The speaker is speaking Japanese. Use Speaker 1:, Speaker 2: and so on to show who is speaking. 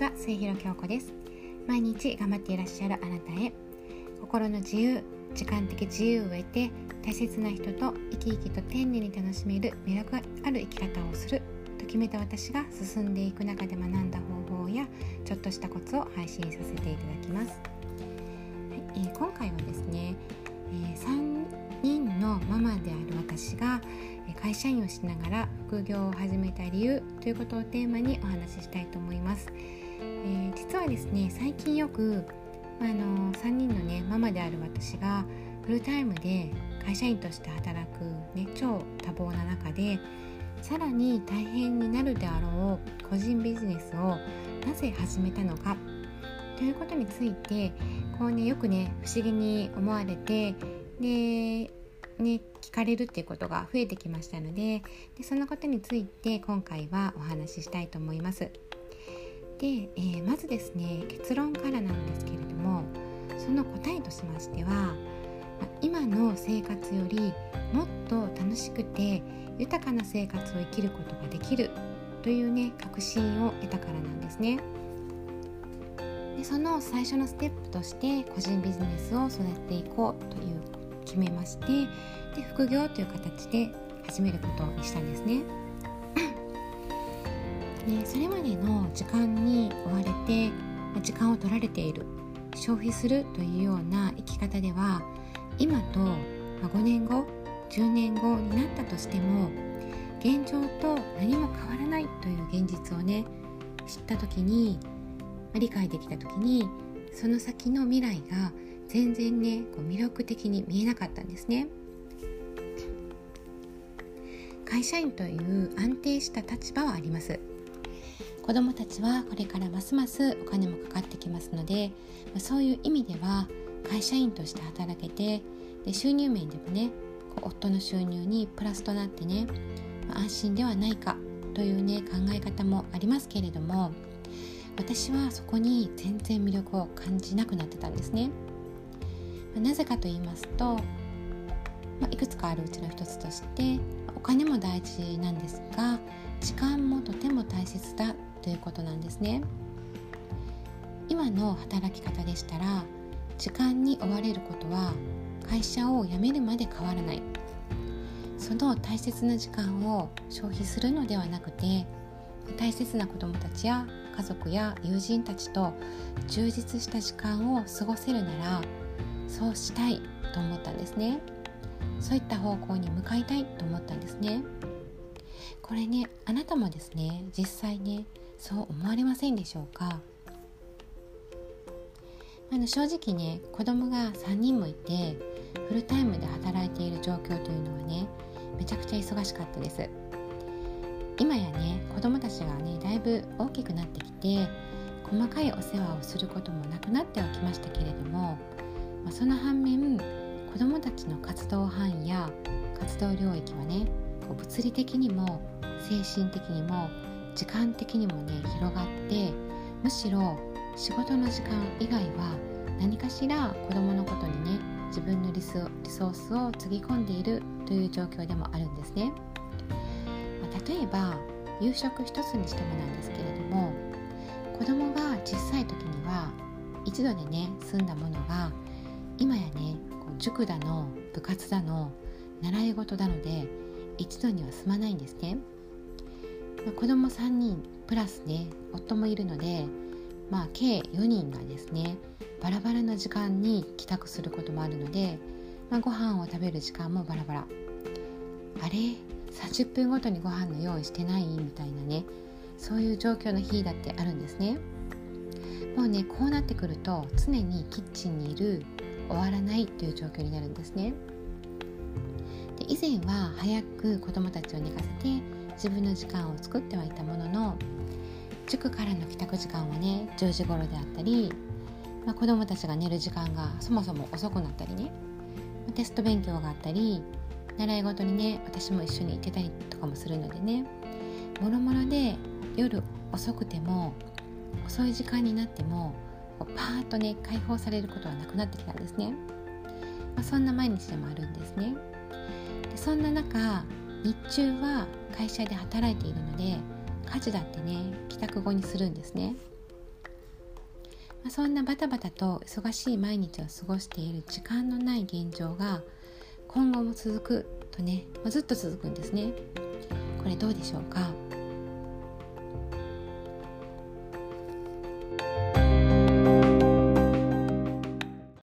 Speaker 1: ちは末広京子です。毎日頑張っていらっしゃるあなたへ心の自由時間的自由を得て大切な人と生き生きと丁寧に楽しめる魅力ある生き方をすると決めた私が進んでいく中で学んだ方法やちょっとしたコツを配信させていただきます、はいえー、今回はですね、えー、3人のママである私が会社員をしながら副業を始めた理由ということをテーマにお話ししたいと思います、えー、実はですね最近よくあの3人のねママである私がフルタイムで会社員として働く、ね、超多忙な中でさらに大変になるであろう個人ビジネスをなぜ始めたのかということについてこうねよくね不思議に思われてでね、聞かれるっていうことが増えてきましたのででそのことについて今回はお話ししたいと思います。で、えー、まずですね結論からなんですけれどもその答えとしましては今の生活よりもっと楽しくて豊かな生活を生きることができるというね確信を得たからなんですね。でその最初のステップとして個人ビジネスを育てていこうという決めましてで副業という形で始めることにしたんですね。でそれまでの時間に追われて時間を取られている消費するというような生き方では今と5年後10年後になったとしても現状と何も変わらないという現実をね知った時に理解できた時にその先の未来が全然ねこう魅力的に見えなかったんですね。会社員という安定した立場はあります。子どもたちはこれからますますお金もかかってきますのでそういう意味では会社員として働けてで収入面でもね夫の収入にプラスとなってね安心ではないかというね考え方もありますけれども私はそこに全然魅力を感じなくなってたんですね。なぜかと言いますと、まあ、いくつかあるうちの一つとしてお金も大事なんですが時間もとても大切だということなんですね。今の働き方でしたら時間に追われることは会社を辞めるまで変わらない。その大切な時間を消費するのではなくて大切な子どもたちや家族や友人たちと充実した時間を過ごせるならそうしたいと思ったんですね。そういった方向に向かいたいと思ったんですね。これねあなたもですね実際ねそう思われませんでしょうか？あの正直ね子供が3人もいてフルタイムで働いている状況というのはねめちゃくちゃ忙しかったです。今やね子供たちがねだいぶ大きくなってきて細かいお世話をすることもなくなってはきましたけれどもまあ、その反面子どもたちの活動範囲や活動領域はねこう物理的にも精神的にも時間的にもね広がってむしろ仕事の時間以外は何かしら子どものことにね自分のリソースをつぎ込んでいるという状況でもあるんですね。まあ、例えば夕食一つにしてもなんですけれども子供が小さい時には一度でね済んだものが今やねこう塾だの部活だの習い事だので一度には済まないんですね、まあ、子供3人プラスね夫もいるのでまあ計4人がですねバラバラの時間に帰宅することもあるので、まあ、ご飯を食べる時間もバラバラ。あれ？30分ごとにご飯の用意してない？みたいなね。そういう状況の日だってあるんですね。もうねこうなってくると常にキッチンにいる終わらないという状況になるんですね。で以前は早く子どもたちを寝かせて自分の時間を作ってはいたものの塾からの帰宅時間はね10時頃であったり、まあ、子どもたちが寝る時間がそもそも遅くなったりねテスト勉強があったり習い事にね私も一緒に行ってたりとかもするのでねもろもろで夜遅くても遅い時間になってもパーッとね解放されることはなくなってきたんですね、まあ、そんな毎日でもあるんですね。でそんな中日中は会社で働いているので家事だってね帰宅後にするんですね。まあ、そんなバタバタと忙しい毎日を過ごしている時間のない現状が今後も続くとね、まあ、ずっと続くんですね。これどうでしょうか？